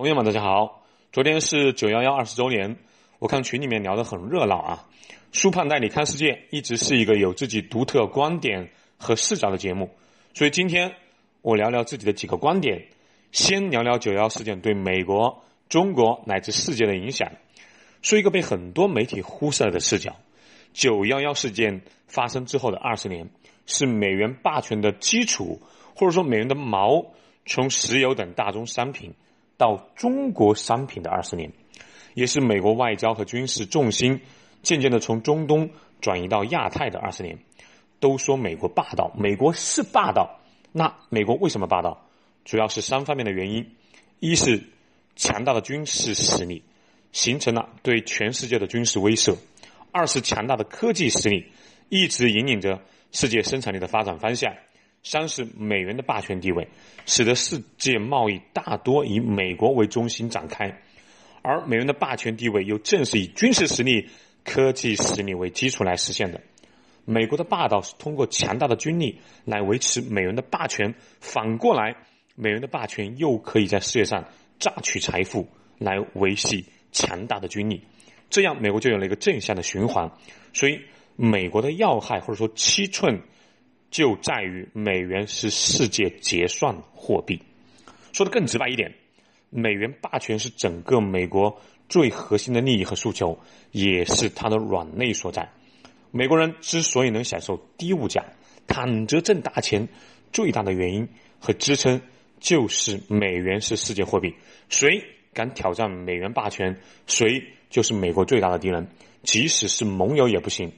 朋友们，大家好！昨天是九幺幺二十周年，我看群里面聊得很热闹啊。书胖带你看世界一直是一个有自己独特观点和视角的节目，所以今天我聊聊自己的几个观点。先聊聊九幺事件对美国、中国乃至世界的影响，说一个被很多媒体忽视了的视角：九幺幺事件发生之后的二十年，是美元霸权的基础，或者说美元的锚从石油等大宗商品。到中国商品的二十年，也是美国外交和军事重心渐渐的从中东转移到亚太的二十年。都说美国霸道，美国是霸道。那美国为什么霸道？主要是三方面的原因：一是强大的军事实力，形成了对全世界的军事威慑；二是强大的科技实力，一直引领着世界生产力的发展方向。三是美元的霸权地位，使得世界贸易大多以美国为中心展开，而美元的霸权地位又正是以军事实力、科技实力为基础来实现的。美国的霸道是通过强大的军力来维持美元的霸权，反过来，美元的霸权又可以在世界上榨取财富来维系强大的军力，这样美国就有了一个正向的循环。所以，美国的要害或者说七寸。就在于美元是世界结算货币。说的更直白一点，美元霸权是整个美国最核心的利益和诉求，也是它的软肋所在。美国人之所以能享受低物价、躺着挣大钱，最大的原因和支撑就是美元是世界货币。谁敢挑战美元霸权，谁就是美国最大的敌人。即使是盟友也不行。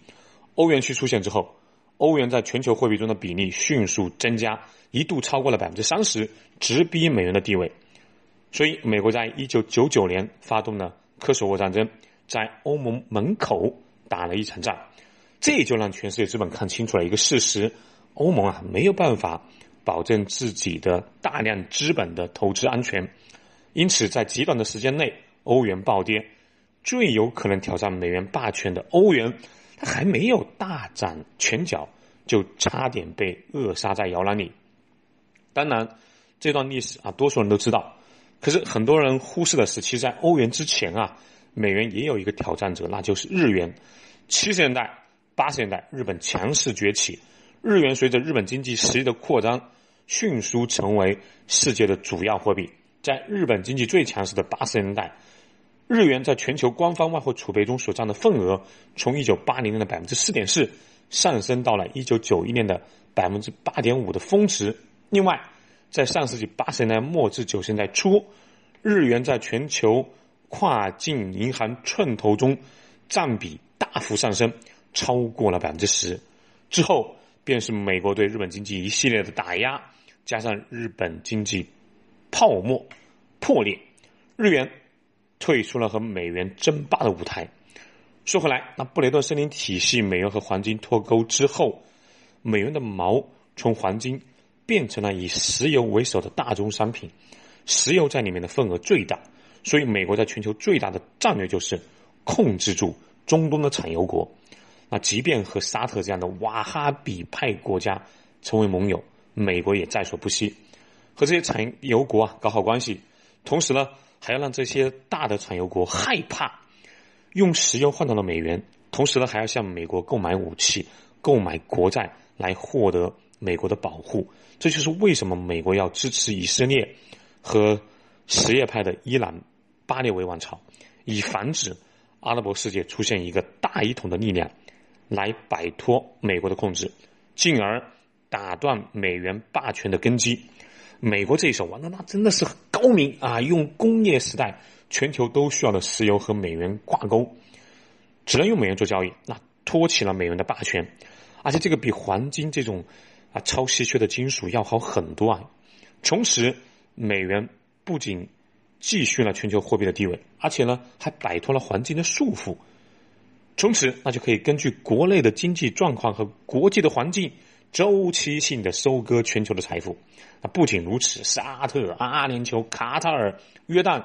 欧元区出现之后。欧元在全球货币中的比例迅速增加，一度超过了百分之三十，直逼美元的地位。所以，美国在一九九九年发动了科索沃战争，在欧盟门口打了一场仗。这就让全世界资本看清楚了一个事实：欧盟啊没有办法保证自己的大量资本的投资安全。因此，在极短的时间内，欧元暴跌。最有可能挑战美元霸权的欧元。还没有大展拳脚，就差点被扼杀在摇篮里。当然，这段历史啊，多数人都知道。可是很多人忽视的是，其实，在欧元之前啊，美元也有一个挑战者，那就是日元。七十年代、八十年代，日本强势崛起，日元随着日本经济实力的扩张，迅速成为世界的主要货币。在日本经济最强势的八十年代。日元在全球官方外汇储备中所占的份额，从一九八零年的百分之四点四上升到了一九九一年的百分之八点五的峰值。另外，在上世纪八十年代末至九十年代初，日元在全球跨境银行寸头中占比大幅上升，超过了百分之十。之后便是美国对日本经济一系列的打压，加上日本经济泡沫破裂，日元。退出了和美元争霸的舞台。说回来，那布雷顿森林体系美元和黄金脱钩之后，美元的锚从黄金变成了以石油为首的大宗商品，石油在里面的份额最大，所以美国在全球最大的战略就是控制住中东的产油国。那即便和沙特这样的瓦哈比派国家成为盟友，美国也在所不惜，和这些产油国啊搞好关系，同时呢。还要让这些大的产油国害怕用石油换到了美元，同时呢，还要向美国购买武器、购买国债来获得美国的保护。这就是为什么美国要支持以色列和什叶派的伊朗巴列维王朝，以防止阿拉伯世界出现一个大一统的力量来摆脱美国的控制，进而打断美元霸权的根基。美国这一手哇，那那真的是很高明啊！用工业时代全球都需要的石油和美元挂钩，只能用美元做交易，那托起了美元的霸权。而且这个比黄金这种啊超稀缺的金属要好很多啊。从此，美元不仅继续了全球货币的地位，而且呢还摆脱了黄金的束缚。从此，那就可以根据国内的经济状况和国际的环境。周期性的收割全球的财富，那不仅如此，沙特、阿联酋、卡塔尔、约旦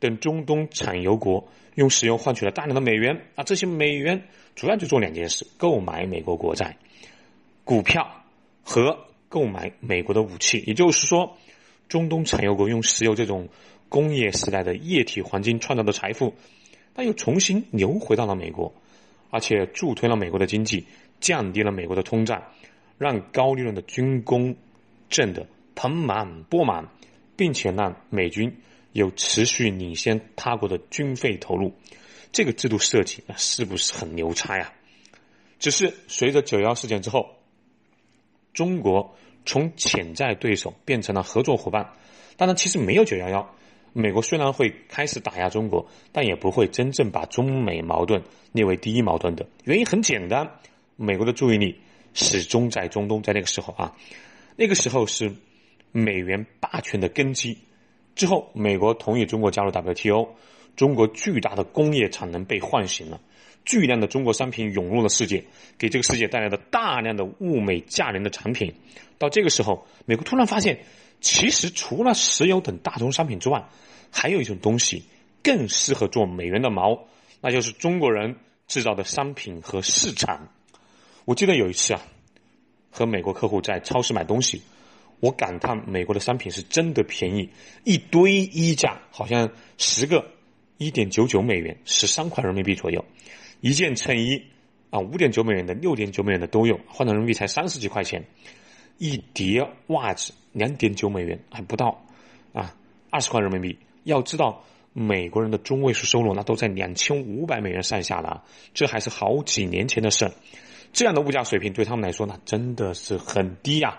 等中东产油国用石油换取了大量的美元啊，这些美元主要就做两件事：购买美国国债、股票和购买美国的武器。也就是说，中东产油国用石油这种工业时代的液体黄金创造的财富，那又重新流回到了美国，而且助推了美国的经济，降低了美国的通胀，让高利润的军工挣得盆满钵满，并且让美军有持续领先他国的军费投入。这个制度设计那是不是很牛叉呀？只是随着九幺事件之后，中国从潜在对手变成了合作伙伴。当然，其实没有九幺幺，美国虽然会开始打压中国，但也不会真正把中美矛盾列为第一矛盾的。原因很简单，美国的注意力始终在中东，在那个时候啊，那个时候是美元霸权的根基。之后，美国同意中国加入 WTO。中国巨大的工业产能被唤醒了，巨量的中国商品涌入了世界，给这个世界带来了大量的物美价廉的产品。到这个时候，美国突然发现，其实除了石油等大宗商品之外，还有一种东西更适合做美元的锚，那就是中国人制造的商品和市场。我记得有一次啊，和美国客户在超市买东西，我感叹美国的商品是真的便宜，一堆衣架，好像十个。一点九九美元，十三块人民币左右，一件衬衣啊，五点九美元的、六点九美元的都有，换成人民币才三十几块钱。一叠袜子，两点九美元还不到，啊，二十块人民币。要知道，美国人的中位数收入那都在两千五百美元上下了，这还是好几年前的事。这样的物价水平对他们来说，那真的是很低呀。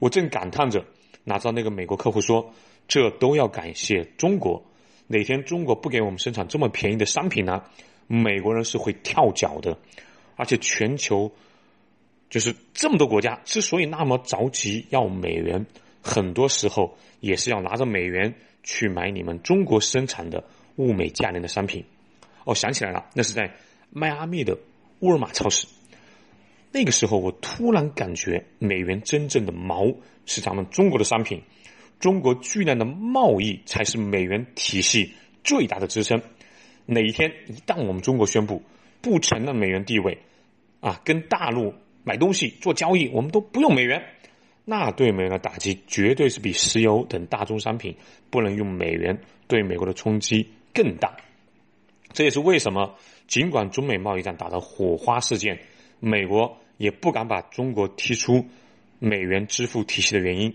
我正感叹着，哪知道那个美国客户说，这都要感谢中国。哪天中国不给我们生产这么便宜的商品呢？美国人是会跳脚的，而且全球就是这么多国家之所以那么着急要美元，很多时候也是要拿着美元去买你们中国生产的物美价廉的商品。哦，想起来了，那是在迈阿密的沃尔玛超市。那个时候，我突然感觉美元真正的锚是咱们中国的商品。中国巨量的贸易才是美元体系最大的支撑。哪一天一旦我们中国宣布不承认美元地位，啊，跟大陆买东西做交易，我们都不用美元，那对美元的打击绝对是比石油等大宗商品不能用美元对美国的冲击更大。这也是为什么，尽管中美贸易战打得火花四溅，美国也不敢把中国踢出美元支付体系的原因。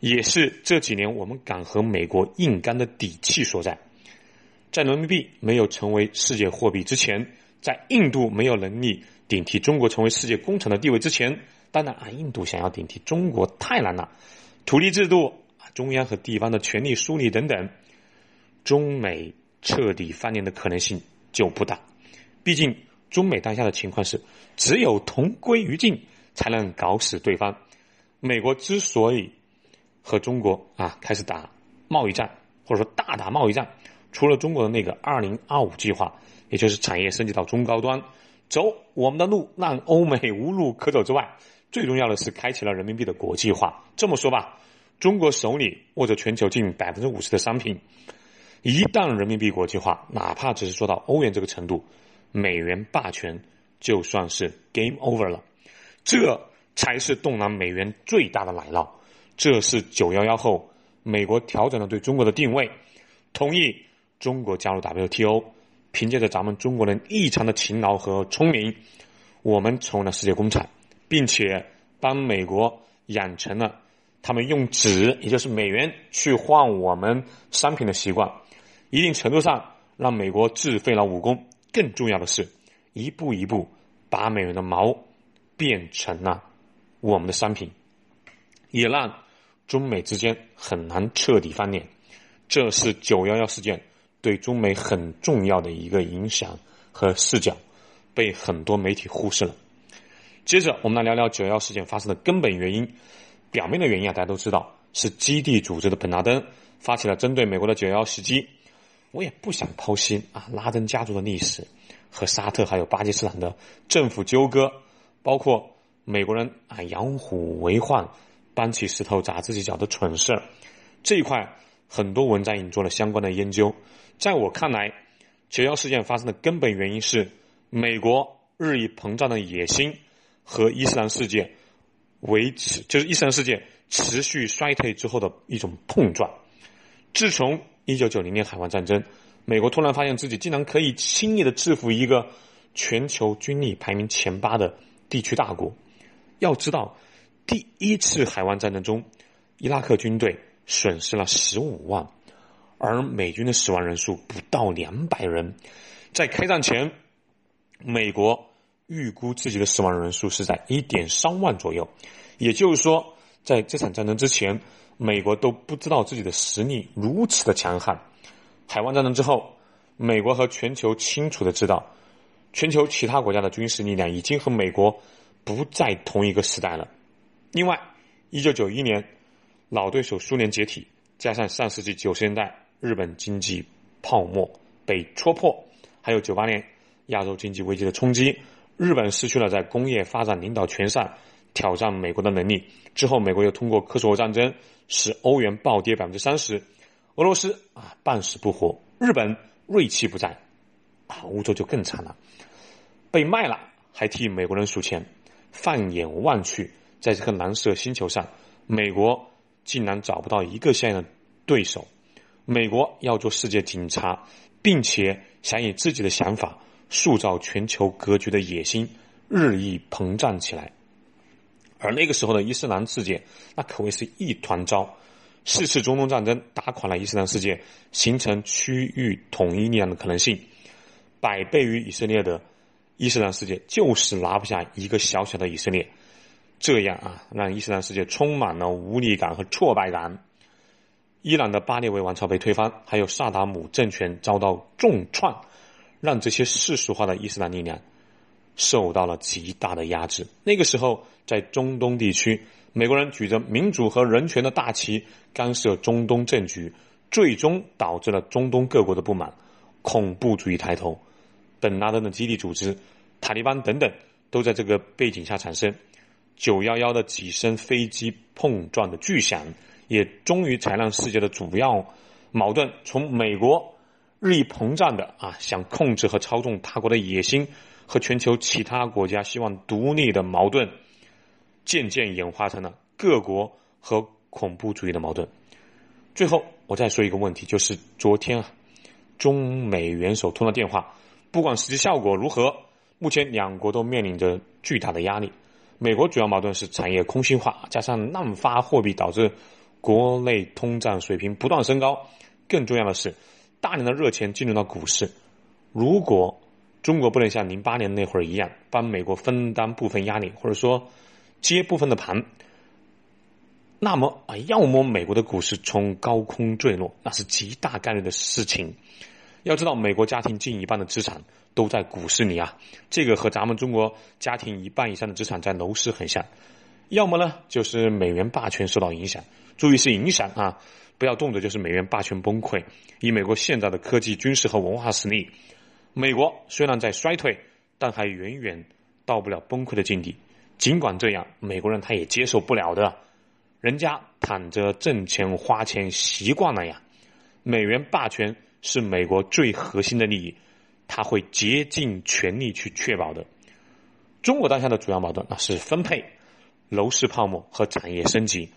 也是这几年我们敢和美国硬刚的底气所在。在人民币没有成为世界货币之前，在印度没有能力顶替中国成为世界工厂的地位之前，当然啊，印度想要顶替中国太难了。土地制度啊，中央和地方的权力梳理等等，中美彻底翻脸的可能性就不大。毕竟中美当下的情况是，只有同归于尽才能搞死对方。美国之所以和中国啊开始打贸易战，或者说大打贸易战。除了中国的那个“二零二五”计划，也就是产业升级到中高端，走我们的路，让欧美无路可走之外，最重要的是开启了人民币的国际化。这么说吧，中国手里握着全球近百分之五十的商品，一旦人民币国际化，哪怕只是做到欧元这个程度，美元霸权就算是 game over 了。这才是动荡美元最大的奶酪。这是九幺幺后，美国调整了对中国的定位，同意中国加入 WTO。凭借着咱们中国人异常的勤劳和聪明，我们成为了世界工厂，并且帮美国养成了他们用纸，也就是美元去换我们商品的习惯。一定程度上让美国自废了武功。更重要的是，一步一步把美元的毛变成了我们的商品，也让。中美之间很难彻底翻脸，这是九幺幺事件对中美很重要的一个影响和视角，被很多媒体忽视了。接着，我们来聊聊九幺事件发生的根本原因。表面的原因啊，大家都知道是基地组织的本拉登发起了针对美国的九幺袭击。我也不想剖析啊，拉登家族的历史和沙特还有巴基斯坦的政府纠葛，包括美国人啊养虎为患。搬起石头砸自己脚的蠢事，这一块很多文章已经做了相关的研究。在我看来，九幺事件发生的根本原因是美国日益膨胀的野心和伊斯兰世界维持，就是伊斯兰世界持续衰退之后的一种碰撞。自从一九九零年海湾战争，美国突然发现自己竟然可以轻易的制服一个全球军力排名前八的地区大国。要知道，第一次海湾战争中，伊拉克军队损失了十五万，而美军的死亡人数不到两百人。在开战前，美国预估自己的死亡人数是在一点三万左右。也就是说，在这场战争之前，美国都不知道自己的实力如此的强悍。海湾战争之后，美国和全球清楚的知道，全球其他国家的军事力量已经和美国。不在同一个时代了。另外，一九九一年，老对手苏联解体，加上上世纪九十年代日本经济泡沫被戳破，还有九八年亚洲经济危机的冲击，日本失去了在工业发展领导权上挑战美国的能力。之后，美国又通过科索沃战争使欧元暴跌百分之三十，俄罗斯啊半死不活，日本锐气不在，啊，欧洲就更惨了，被卖了还替美国人数钱。放眼望去，在这个蓝色星球上，美国竟然找不到一个像样的对手。美国要做世界警察，并且想以自己的想法塑造全球格局的野心日益膨胀起来。而那个时候的伊斯兰世界，那可谓是一团糟。四次中东战争打垮了伊斯兰世界，形成区域统一力量的可能性，百倍于以色列的。伊斯兰世界就是拿不下一个小小的以色列，这样啊，让伊斯兰世界充满了无力感和挫败感。伊朗的巴列维王朝被推翻，还有萨达姆政权遭到重创，让这些世俗化的伊斯兰力量受到了极大的压制。那个时候，在中东地区，美国人举着民主和人权的大旗干涉中东政局，最终导致了中东各国的不满，恐怖主义抬头。本拉登的基地组织、塔利班等等，都在这个背景下产生。九幺幺的几声飞机碰撞的巨响，也终于才让世界的主要矛盾，从美国日益膨胀的啊想控制和操纵他国的野心，和全球其他国家希望独立的矛盾，渐渐演化成了各国和恐怖主义的矛盾。最后，我再说一个问题，就是昨天啊，中美元首通了电话。不管实际效果如何，目前两国都面临着巨大的压力。美国主要矛盾是产业空心化，加上滥发货币，导致国内通胀水平不断升高。更重要的是，大量的热钱进入到股市。如果中国不能像零八年那会儿一样，帮美国分担部分压力，或者说接部分的盘，那么啊，要么美国的股市从高空坠落，那是极大概率的事情。要知道，美国家庭近一半的资产都在股市里啊，这个和咱们中国家庭一半以上的资产在楼市很像。要么呢，就是美元霸权受到影响，注意是影响啊，不要动辄就是美元霸权崩溃。以美国现在的科技、军事和文化实力，美国虽然在衰退，但还远远到不了崩溃的境地。尽管这样，美国人他也接受不了的，人家躺着挣钱花钱习惯了呀，美元霸权。是美国最核心的利益，他会竭尽全力去确保的。中国当下的主要矛盾那是分配、楼市泡沫和产业升级。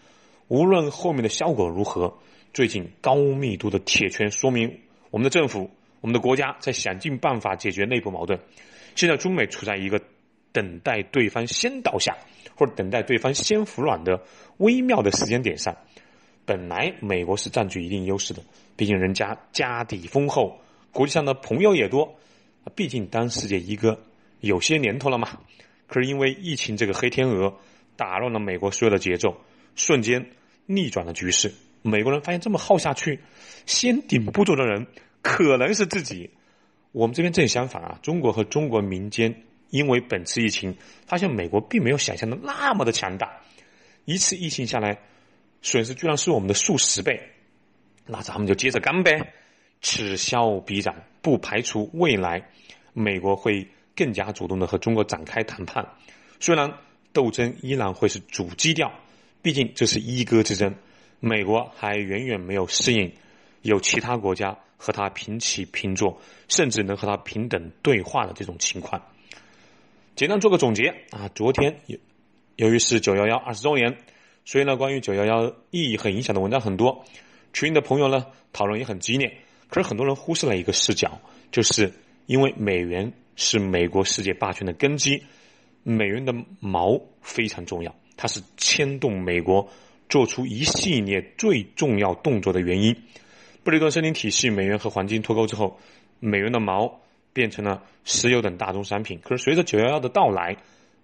无论后面的效果如何，最近高密度的铁拳说明我们的政府、我们的国家在想尽办法解决内部矛盾。现在中美处在一个等待对方先倒下，或者等待对方先服软的微妙的时间点上。本来美国是占据一定优势的，毕竟人家家底丰厚，国际上的朋友也多，毕竟当世界一哥有些年头了嘛。可是因为疫情这个黑天鹅，打乱了美国所有的节奏，瞬间逆转了局势。美国人发现这么耗下去，先顶不住的人可能是自己。我们这边正相反啊，中国和中国民间因为本次疫情，发现美国并没有想象的那么的强大，一次疫情下来。损失居然是我们的数十倍，那咱们就接着干呗，此消彼长，不排除未来美国会更加主动的和中国展开谈判。虽然斗争依然会是主基调，毕竟这是一哥之争，美国还远远没有适应有其他国家和他平起平坐，甚至能和他平等对话的这种情况。简单做个总结啊，昨天由由于是九幺幺二十周年。所以呢，关于九幺幺意义和影响的文章很多，群里的朋友呢讨论也很激烈，可是很多人忽视了一个视角，就是因为美元是美国世界霸权的根基，美元的锚非常重要，它是牵动美国做出一系列最重要动作的原因。布雷顿森林体系、美元和黄金脱钩之后，美元的锚变成了石油等大宗商品。可是随着九幺幺的到来，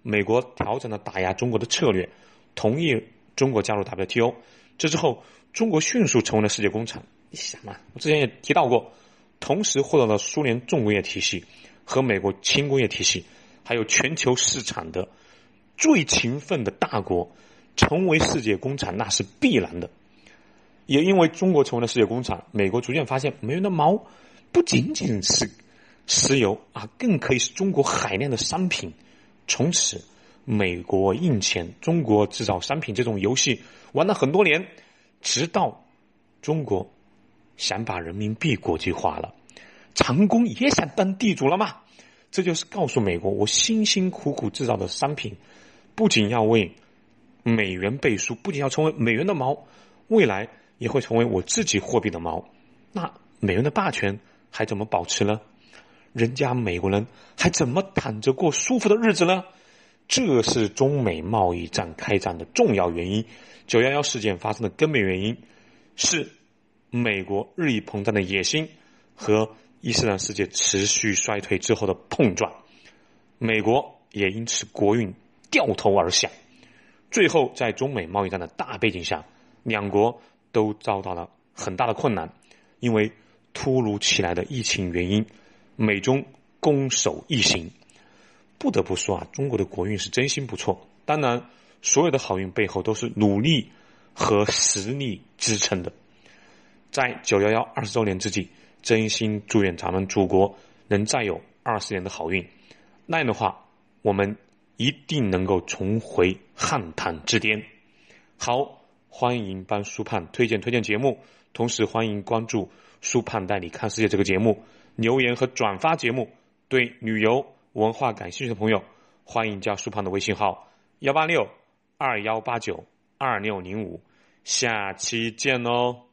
美国调整了打压中国的策略，同意中国加入 WTO。这之后，中国迅速成为了世界工厂。你想嘛，我之前也提到过，同时获得了苏联重工业体系和美国轻工业体系，还有全球市场的最勤奋的大国，成为世界工厂那是必然的。也因为中国成为了世界工厂，美国逐渐发现，美元的锚不仅仅是石油啊，更可以是中国海量的商品。从此，美国印钱、中国制造商品这种游戏玩了很多年，直到中国想把人民币国际化了，长工也想当地主了嘛？这就是告诉美国，我辛辛苦苦制造的商品，不仅要为美元背书，不仅要成为美元的锚，未来。也会成为我自己货币的锚，那美元的霸权还怎么保持呢？人家美国人还怎么躺着过舒服的日子呢？这是中美贸易战开战的重要原因。九幺幺事件发生的根本原因是美国日益膨胀的野心和伊斯兰世界持续衰退之后的碰撞，美国也因此国运掉头而下。最后，在中美贸易战的大背景下，两国。都遭到了很大的困难，因为突如其来的疫情原因，美中攻守易行。不得不说啊，中国的国运是真心不错。当然，所有的好运背后都是努力和实力支撑的。在九幺幺二十周年之际，真心祝愿咱们祖国能再有二十年的好运。那样的话，我们一定能够重回汉唐之巅。好。欢迎帮舒胖推荐推荐节目，同时欢迎关注舒胖带你看世界这个节目，留言和转发节目。对旅游文化感兴趣的朋友，欢迎加舒胖的微信号幺八六二幺八九二六零五，下期见哦。